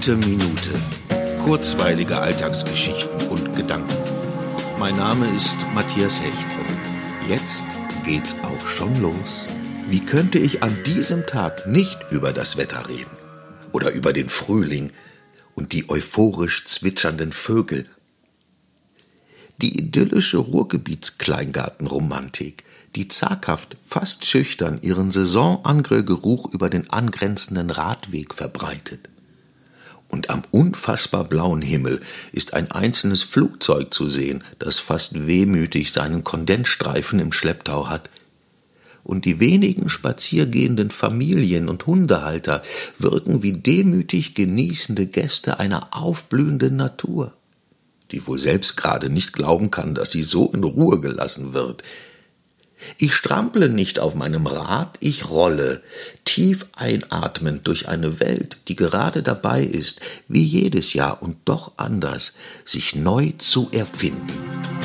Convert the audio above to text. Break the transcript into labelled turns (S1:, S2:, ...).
S1: Gute Minute. Kurzweilige Alltagsgeschichten und Gedanken. Mein Name ist Matthias Hecht und jetzt geht's auch schon los. Wie könnte ich an diesem Tag nicht über das Wetter reden? Oder über den Frühling und die euphorisch zwitschernden Vögel? Die idyllische Ruhrgebietskleingartenromantik die zaghaft, fast schüchtern ihren Saisonangrillgeruch über den angrenzenden Radweg verbreitet. Und am unfassbar blauen Himmel ist ein einzelnes Flugzeug zu sehen, das fast wehmütig seinen Kondensstreifen im Schlepptau hat. Und die wenigen spaziergehenden Familien und Hundehalter wirken wie demütig genießende Gäste einer aufblühenden Natur, die wohl selbst gerade nicht glauben kann, dass sie so in Ruhe gelassen wird, ich strample nicht auf meinem Rad, ich rolle, tief einatmend durch eine Welt, die gerade dabei ist, wie jedes Jahr und doch anders, sich neu zu erfinden.